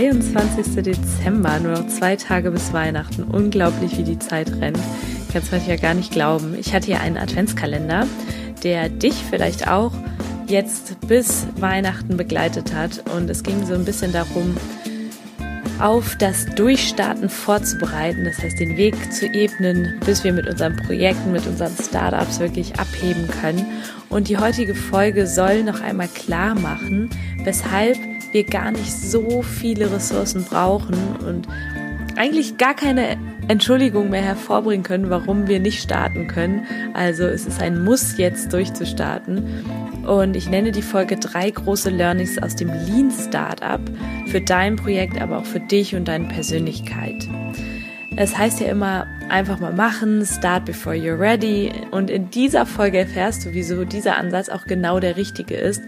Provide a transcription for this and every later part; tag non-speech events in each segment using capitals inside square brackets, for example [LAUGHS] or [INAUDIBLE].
23. Dezember, nur noch zwei Tage bis Weihnachten. Unglaublich, wie die Zeit rennt. Ich kann es manchmal gar nicht glauben. Ich hatte hier einen Adventskalender, der dich vielleicht auch jetzt bis Weihnachten begleitet hat. Und es ging so ein bisschen darum, auf das Durchstarten vorzubereiten, das heißt den Weg zu ebnen, bis wir mit unseren Projekten, mit unseren Startups wirklich abheben können. Und die heutige Folge soll noch einmal klar machen, weshalb wir gar nicht so viele Ressourcen brauchen und eigentlich gar keine Entschuldigung mehr hervorbringen können, warum wir nicht starten können. Also es ist ein Muss jetzt durchzustarten. Und ich nenne die Folge drei große Learnings aus dem Lean Startup für dein Projekt, aber auch für dich und deine Persönlichkeit. Es heißt ja immer, einfach mal machen, start before you're ready. Und in dieser Folge erfährst du, wieso dieser Ansatz auch genau der richtige ist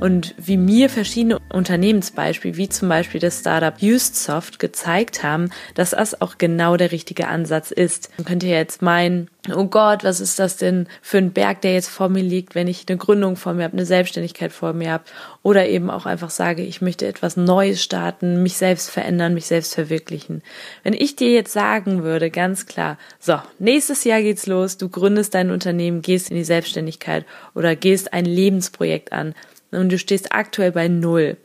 und wie mir verschiedene Unternehmensbeispiele, wie zum Beispiel das Startup UsedSoft, gezeigt haben, dass das auch genau der richtige Ansatz ist. Man könnte jetzt meinen, oh Gott, was ist das denn für ein Berg, der jetzt vor mir liegt, wenn ich eine Gründung vor mir habe, eine Selbstständigkeit vor mir habe oder eben auch einfach sage, ich möchte etwas Neues starten, mich selbst verändern, mich selbst verwirklichen. Wenn ich dir jetzt sagen würde, ganz klar, so, nächstes Jahr geht's los, du gründest dein Unternehmen, gehst in die Selbstständigkeit oder gehst ein Lebensprojekt an und du stehst aktuell bei Null.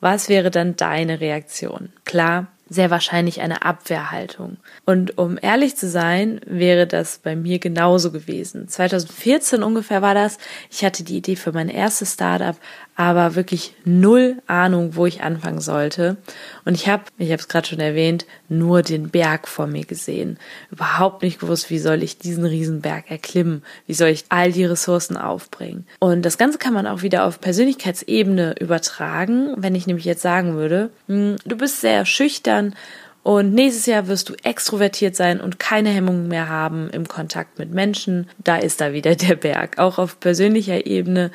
Was wäre dann deine Reaktion? Klar, sehr wahrscheinlich eine Abwehrhaltung. Und um ehrlich zu sein, wäre das bei mir genauso gewesen. 2014 ungefähr war das. Ich hatte die Idee für mein erstes Startup, aber wirklich null Ahnung, wo ich anfangen sollte. Und ich habe, ich habe es gerade schon erwähnt, nur den Berg vor mir gesehen. Überhaupt nicht gewusst, wie soll ich diesen Riesenberg erklimmen? Wie soll ich all die Ressourcen aufbringen? Und das Ganze kann man auch wieder auf Persönlichkeitsebene übertragen, wenn ich nämlich jetzt sagen würde, hm, du bist sehr schüchtern und nächstes Jahr wirst du extrovertiert sein und keine Hemmungen mehr haben im Kontakt mit Menschen. Da ist da wieder der Berg. Auch auf persönlicher Ebene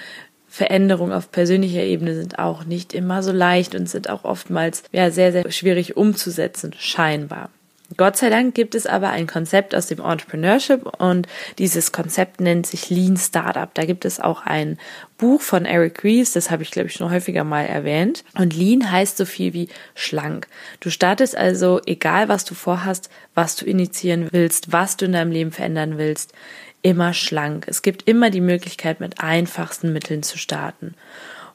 Veränderungen auf persönlicher Ebene sind auch nicht immer so leicht und sind auch oftmals ja sehr, sehr schwierig umzusetzen, scheinbar. Gott sei Dank gibt es aber ein Konzept aus dem Entrepreneurship und dieses Konzept nennt sich Lean Startup. Da gibt es auch ein Buch von Eric Ries, das habe ich glaube ich schon häufiger mal erwähnt. Und Lean heißt so viel wie schlank. Du startest also, egal was du vorhast, was du initiieren willst, was du in deinem Leben verändern willst, immer schlank. Es gibt immer die Möglichkeit, mit einfachsten Mitteln zu starten.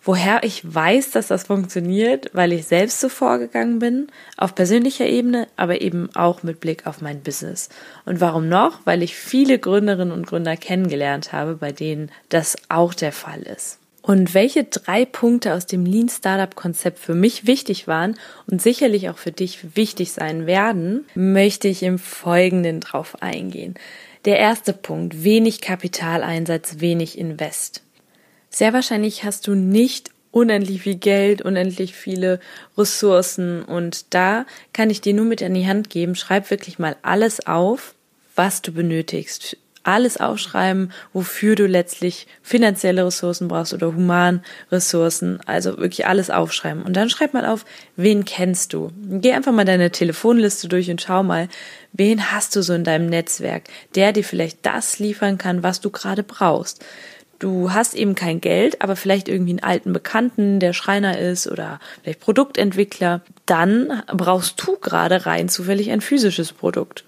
Woher ich weiß, dass das funktioniert, weil ich selbst so vorgegangen bin, auf persönlicher Ebene, aber eben auch mit Blick auf mein Business. Und warum noch? Weil ich viele Gründerinnen und Gründer kennengelernt habe, bei denen das auch der Fall ist. Und welche drei Punkte aus dem Lean Startup Konzept für mich wichtig waren und sicherlich auch für dich wichtig sein werden, möchte ich im Folgenden drauf eingehen. Der erste Punkt, wenig Kapitaleinsatz, wenig Invest. Sehr wahrscheinlich hast du nicht unendlich viel Geld, unendlich viele Ressourcen und da kann ich dir nur mit an die Hand geben, schreib wirklich mal alles auf, was du benötigst alles aufschreiben, wofür du letztlich finanzielle Ressourcen brauchst oder Humanressourcen. Also wirklich alles aufschreiben. Und dann schreib mal auf, wen kennst du? Geh einfach mal deine Telefonliste durch und schau mal, wen hast du so in deinem Netzwerk, der dir vielleicht das liefern kann, was du gerade brauchst du hast eben kein Geld, aber vielleicht irgendwie einen alten Bekannten, der Schreiner ist oder vielleicht Produktentwickler, dann brauchst du gerade rein zufällig ein physisches Produkt.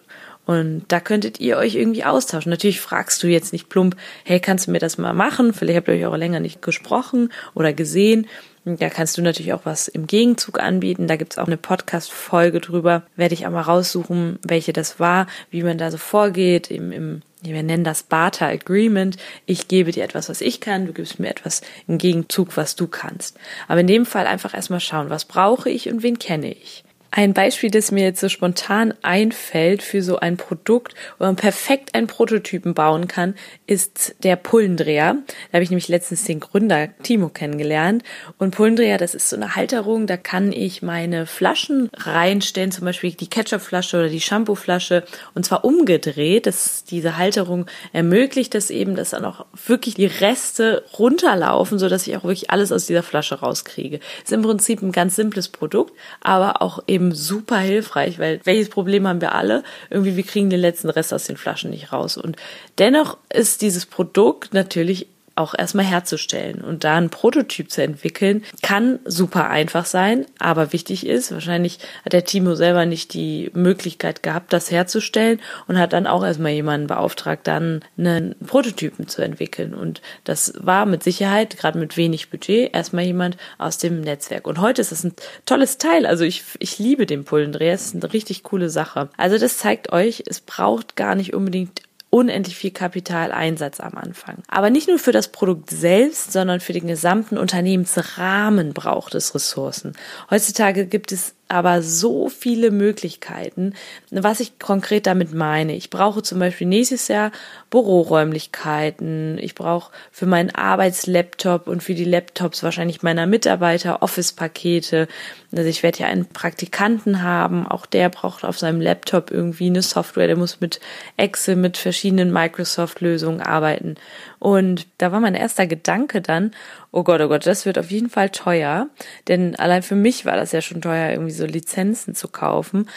Und da könntet ihr euch irgendwie austauschen. Natürlich fragst du jetzt nicht plump, hey, kannst du mir das mal machen? Vielleicht habt ihr euch auch länger nicht gesprochen oder gesehen. Da kannst du natürlich auch was im Gegenzug anbieten. Da gibt's auch eine Podcast-Folge drüber. Werde ich auch mal raussuchen, welche das war, wie man da so vorgeht im, im wir nennen das Barter Agreement. Ich gebe dir etwas, was ich kann, du gibst mir etwas im Gegenzug, was du kannst. Aber in dem Fall einfach erstmal schauen, was brauche ich und wen kenne ich. Ein Beispiel, das mir jetzt so spontan einfällt für so ein Produkt, wo man perfekt einen Prototypen bauen kann, ist der Pullendreher. Da habe ich nämlich letztens den Gründer Timo kennengelernt. Und Pullendreher, das ist so eine Halterung, da kann ich meine Flaschen reinstellen, zum Beispiel die Ketchupflasche oder die Shampooflasche, und zwar umgedreht. Das, diese Halterung ermöglicht das eben, dass dann auch wirklich die Reste runterlaufen, so dass ich auch wirklich alles aus dieser Flasche rauskriege. Ist im Prinzip ein ganz simples Produkt, aber auch eben eben super hilfreich, weil welches Problem haben wir alle? Irgendwie, wir kriegen den letzten Rest aus den Flaschen nicht raus. Und dennoch ist dieses Produkt natürlich auch erstmal herzustellen. Und da einen Prototyp zu entwickeln, kann super einfach sein, aber wichtig ist, wahrscheinlich hat der Timo selber nicht die Möglichkeit gehabt, das herzustellen und hat dann auch erstmal jemanden beauftragt, dann einen Prototypen zu entwickeln. Und das war mit Sicherheit, gerade mit wenig Budget, erstmal jemand aus dem Netzwerk. Und heute ist es ein tolles Teil, also ich, ich liebe den Pullendreher, es ist eine richtig coole Sache. Also das zeigt euch, es braucht gar nicht unbedingt unendlich viel Kapitaleinsatz am Anfang. Aber nicht nur für das Produkt selbst, sondern für den gesamten Unternehmensrahmen braucht es Ressourcen. Heutzutage gibt es aber so viele Möglichkeiten. Was ich konkret damit meine, ich brauche zum Beispiel nächstes Jahr Büroräumlichkeiten, ich brauche für meinen Arbeitslaptop und für die Laptops wahrscheinlich meiner Mitarbeiter Office-Pakete. Also ich werde ja einen Praktikanten haben, auch der braucht auf seinem Laptop irgendwie eine Software, der muss mit Excel, mit verschiedenen Microsoft-Lösungen arbeiten. Und da war mein erster Gedanke dann, oh Gott, oh Gott, das wird auf jeden Fall teuer. Denn allein für mich war das ja schon teuer, irgendwie so Lizenzen zu kaufen.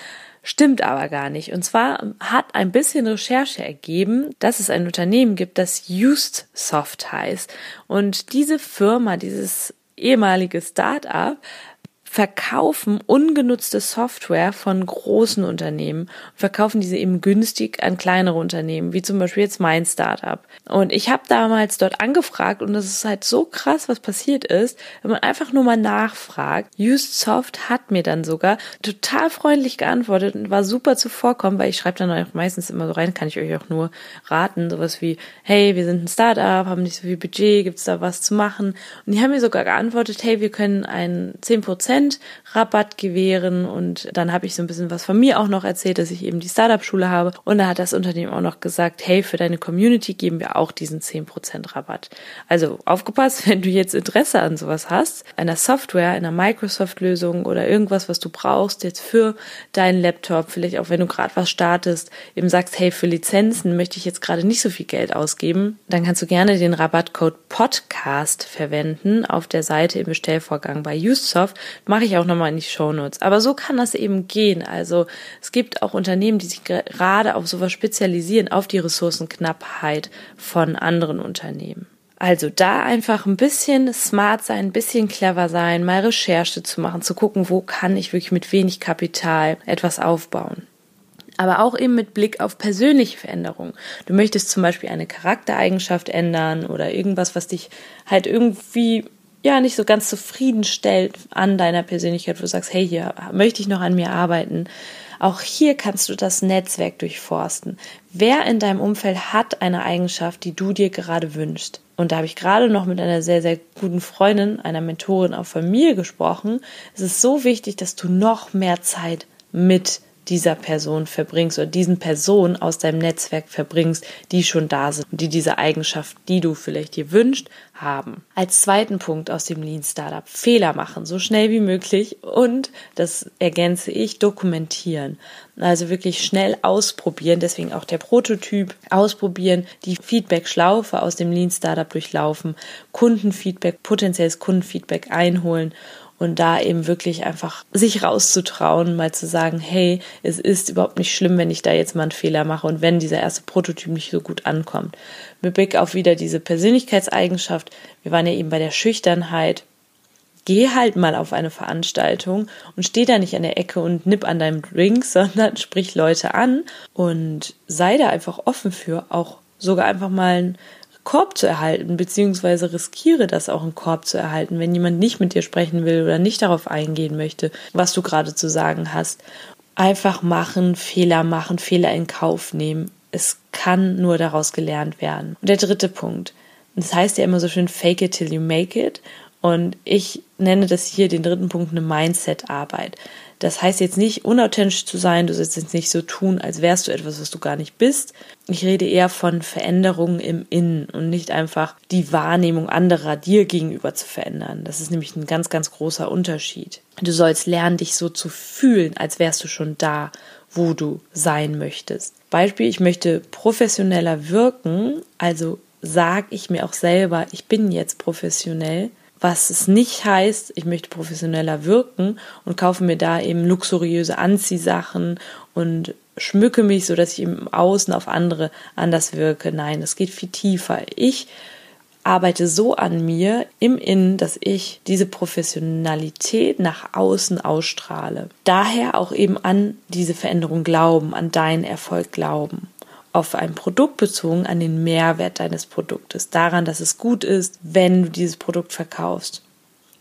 Stimmt aber gar nicht. Und zwar hat ein bisschen Recherche ergeben, dass es ein Unternehmen gibt, das Used Soft heißt. Und diese Firma, dieses ehemalige Start-up, verkaufen ungenutzte Software von großen Unternehmen, verkaufen diese eben günstig an kleinere Unternehmen, wie zum Beispiel jetzt mein Startup. Und ich habe damals dort angefragt und das ist halt so krass, was passiert ist, wenn man einfach nur mal nachfragt. Used Soft hat mir dann sogar total freundlich geantwortet und war super zuvorkommen, weil ich schreibe dann auch meistens immer so rein, kann ich euch auch nur raten, sowas wie, hey, wir sind ein Startup, haben nicht so viel Budget, gibt's da was zu machen? Und die haben mir sogar geantwortet, hey, wir können einen 10% Rabatt gewähren und dann habe ich so ein bisschen was von mir auch noch erzählt, dass ich eben die Startup-Schule habe und da hat das Unternehmen auch noch gesagt, hey, für deine Community geben wir auch diesen 10% Rabatt. Also aufgepasst, [LAUGHS] wenn du jetzt Interesse an sowas hast, einer Software, einer Microsoft-Lösung oder irgendwas, was du brauchst jetzt für deinen Laptop, vielleicht auch wenn du gerade was startest, eben sagst, hey, für Lizenzen möchte ich jetzt gerade nicht so viel Geld ausgeben, dann kannst du gerne den Rabattcode Podcast verwenden auf der Seite im Bestellvorgang bei UseSoft mache ich auch nochmal in die Show Notes. Aber so kann das eben gehen. Also es gibt auch Unternehmen, die sich gerade auf sowas spezialisieren, auf die Ressourcenknappheit von anderen Unternehmen. Also da einfach ein bisschen smart sein, ein bisschen clever sein, mal Recherche zu machen, zu gucken, wo kann ich wirklich mit wenig Kapital etwas aufbauen aber auch eben mit Blick auf persönliche Veränderungen. Du möchtest zum Beispiel eine Charaktereigenschaft ändern oder irgendwas, was dich halt irgendwie ja nicht so ganz zufriedenstellt an deiner Persönlichkeit, wo du sagst, hey, hier möchte ich noch an mir arbeiten. Auch hier kannst du das Netzwerk durchforsten. Wer in deinem Umfeld hat eine Eigenschaft, die du dir gerade wünschst? Und da habe ich gerade noch mit einer sehr, sehr guten Freundin, einer Mentorin auch von mir gesprochen. Es ist so wichtig, dass du noch mehr Zeit mit dieser Person verbringst oder diesen Personen aus deinem Netzwerk verbringst, die schon da sind und die diese Eigenschaft, die du vielleicht dir wünschst, haben. Als zweiten Punkt aus dem Lean Startup Fehler machen, so schnell wie möglich und das ergänze ich, dokumentieren. Also wirklich schnell ausprobieren, deswegen auch der Prototyp ausprobieren, die Feedback-Schlaufe aus dem Lean Startup durchlaufen, Kundenfeedback, potenzielles Kundenfeedback einholen und da eben wirklich einfach sich rauszutrauen, mal zu sagen, hey, es ist überhaupt nicht schlimm, wenn ich da jetzt mal einen Fehler mache und wenn dieser erste Prototyp nicht so gut ankommt. Mit Blick auf wieder diese Persönlichkeitseigenschaft, wir waren ja eben bei der Schüchternheit, geh halt mal auf eine Veranstaltung und steh da nicht an der Ecke und nipp an deinem Drink, [LAUGHS] sondern sprich Leute an und sei da einfach offen für, auch sogar einfach mal Korb zu erhalten, beziehungsweise riskiere das auch einen Korb zu erhalten, wenn jemand nicht mit dir sprechen will oder nicht darauf eingehen möchte, was du gerade zu sagen hast. Einfach machen, Fehler machen, Fehler in Kauf nehmen. Es kann nur daraus gelernt werden. Und der dritte Punkt. Das heißt ja immer so schön, fake it till you make it. Und ich nenne das hier den dritten Punkt eine Mindset-Arbeit. Das heißt jetzt nicht unauthentisch zu sein, du sollst jetzt nicht so tun, als wärst du etwas, was du gar nicht bist. Ich rede eher von Veränderungen im Innen und nicht einfach die Wahrnehmung anderer dir gegenüber zu verändern. Das ist nämlich ein ganz, ganz großer Unterschied. Du sollst lernen, dich so zu fühlen, als wärst du schon da, wo du sein möchtest. Beispiel, ich möchte professioneller wirken, also sage ich mir auch selber, ich bin jetzt professionell, was es nicht heißt, ich möchte professioneller wirken und kaufe mir da eben luxuriöse Anziehsachen und schmücke mich, so dass ich im Außen auf andere anders wirke. Nein, es geht viel tiefer. Ich arbeite so an mir im Innen, dass ich diese Professionalität nach außen ausstrahle. Daher auch eben an diese Veränderung glauben, an deinen Erfolg glauben auf ein Produkt bezogen an den Mehrwert deines Produktes, daran, dass es gut ist, wenn du dieses Produkt verkaufst.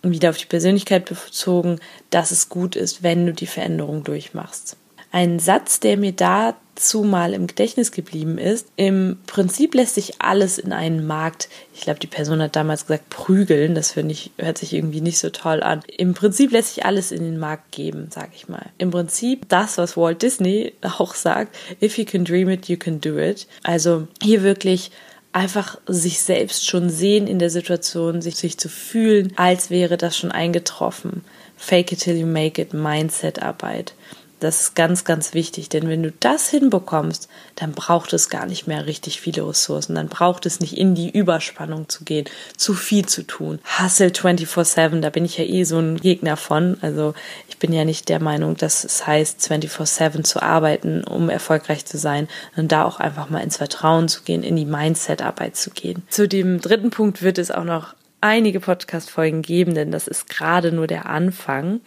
Und wieder auf die Persönlichkeit bezogen, dass es gut ist, wenn du die Veränderung durchmachst. Ein Satz, der mir dazu mal im Gedächtnis geblieben ist, im Prinzip lässt sich alles in einen Markt, ich glaube, die Person hat damals gesagt, prügeln, das finde ich, hört sich irgendwie nicht so toll an. Im Prinzip lässt sich alles in den Markt geben, sage ich mal. Im Prinzip das, was Walt Disney auch sagt, if you can dream it, you can do it. Also hier wirklich einfach sich selbst schon sehen in der Situation, sich, sich zu fühlen, als wäre das schon eingetroffen. Fake it till you make it, Mindset-Arbeit. Das ist ganz, ganz wichtig, denn wenn du das hinbekommst, dann braucht es gar nicht mehr richtig viele Ressourcen. Dann braucht es nicht in die Überspannung zu gehen, zu viel zu tun. Hustle 24-7, da bin ich ja eh so ein Gegner von. Also ich bin ja nicht der Meinung, dass es heißt, 24-7 zu arbeiten, um erfolgreich zu sein und da auch einfach mal ins Vertrauen zu gehen, in die Mindset-Arbeit zu gehen. Zu dem dritten Punkt wird es auch noch einige Podcast-Folgen geben, denn das ist gerade nur der Anfang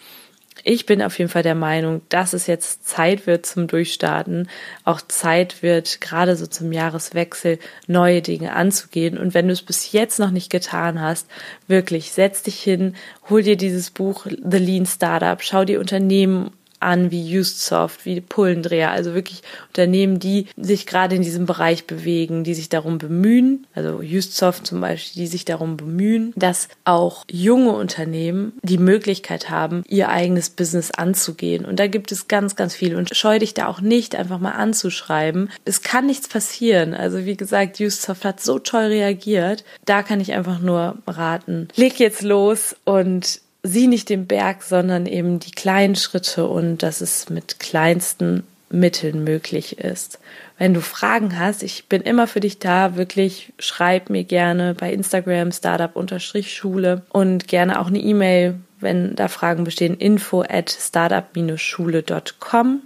ich bin auf jeden Fall der Meinung, dass es jetzt Zeit wird zum Durchstarten, auch Zeit wird, gerade so zum Jahreswechsel, neue Dinge anzugehen. Und wenn du es bis jetzt noch nicht getan hast, wirklich setz dich hin, hol dir dieses Buch The Lean Startup, schau dir Unternehmen an wie UsedSoft, wie Pullendreher, also wirklich Unternehmen, die sich gerade in diesem Bereich bewegen, die sich darum bemühen, also UsedSoft zum Beispiel, die sich darum bemühen, dass auch junge Unternehmen die Möglichkeit haben, ihr eigenes Business anzugehen. Und da gibt es ganz, ganz viel. Und scheu dich da auch nicht, einfach mal anzuschreiben. Es kann nichts passieren. Also wie gesagt, UsedSoft hat so toll reagiert. Da kann ich einfach nur raten. Leg jetzt los und sieh nicht den Berg, sondern eben die kleinen Schritte und dass es mit kleinsten Mitteln möglich ist. Wenn du Fragen hast, ich bin immer für dich da, wirklich schreib mir gerne bei Instagram startup-schule und gerne auch eine E-Mail, wenn da Fragen bestehen, info at startup-schule.com.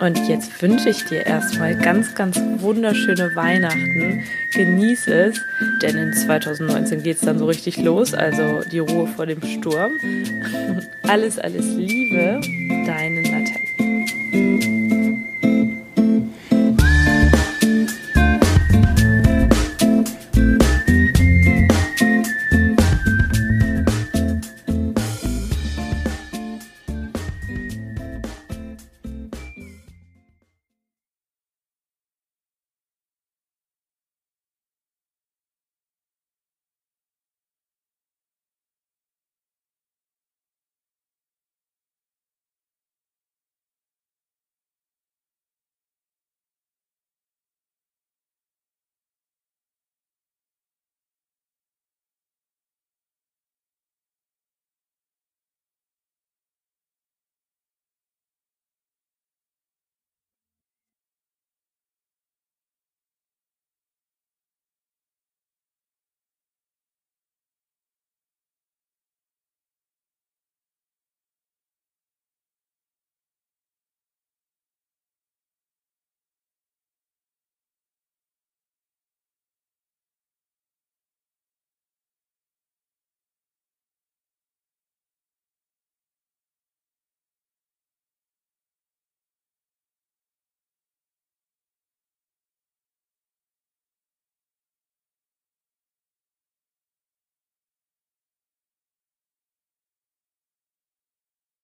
Und jetzt wünsche ich dir erstmal ganz, ganz wunderschöne Weihnachten. Genieß es, denn in 2019 geht es dann so richtig los, also die Ruhe vor dem Sturm. [LAUGHS] Alles, alles Liebe, deinen Natalie.